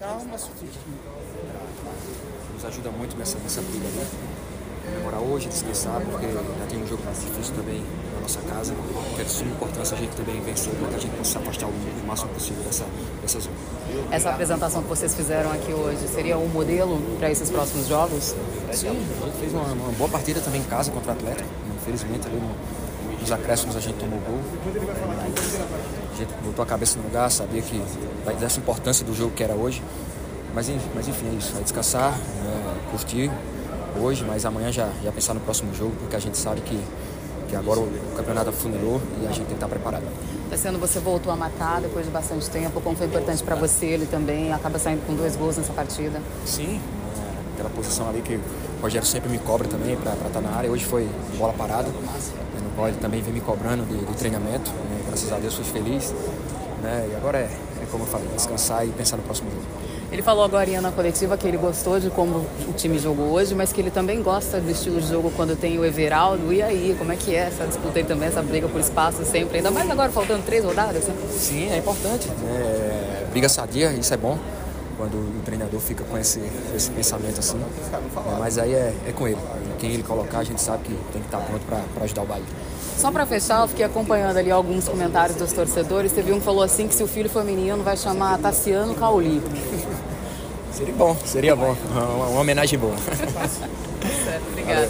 Calma, Sofia. Nos ajuda muito nessa, nessa briga ali. Comemorar hoje, descansar, porque já tem um jogo mais difícil também na nossa casa. Que é de suma importância a gente também vencer para que a gente possa afastar o, o máximo possível dessa, dessa zona. Essa apresentação que vocês fizeram aqui hoje seria um modelo para esses próximos jogos? Sim, a gente fez uma, uma boa partida também em casa contra o Atlético. Infelizmente ali no, nos acréscimos a gente tomou gol. A gente botou a cabeça no lugar, sabia que dessa importância do jogo que era hoje. Mas, mas enfim, é isso. Vai descansar, é, curtir hoje, mas amanhã já, já pensar no próximo jogo, porque a gente sabe que, que agora o, o campeonato afunilou e a gente tem que estar preparado. Sendo você voltou a matar depois de bastante tempo, como foi importante para você, ele também acaba saindo com dois gols nessa partida? Sim, aquela posição ali que o Rogério sempre me cobra também para estar na área. Hoje foi bola parada, né, no qual ele também vem me cobrando de, de treinamento. Né, graças a Deus fui feliz. Né, e agora é, é como eu falei, descansar e pensar no próximo jogo. Ele falou agora na coletiva que ele gostou de como o time jogou hoje, mas que ele também gosta do estilo de jogo quando tem o Everaldo. E aí, como é que é essa disputa aí também, essa briga por espaço sempre? Ainda mais agora faltando três rodadas? Né? Sim, é importante. É, briga sadia, isso é bom quando o treinador fica com esse, esse pensamento assim. É, mas aí é, é, com ele. Quem ele colocar, a gente sabe que tem que estar pronto para ajudar o Bahia. Só para fechar, eu fiquei acompanhando ali alguns comentários dos torcedores. Teve um que falou assim que se o filho for menino vai chamar Tassiano Cauli. Seria bom, seria bom. Uma, uma homenagem boa. certo, obrigada.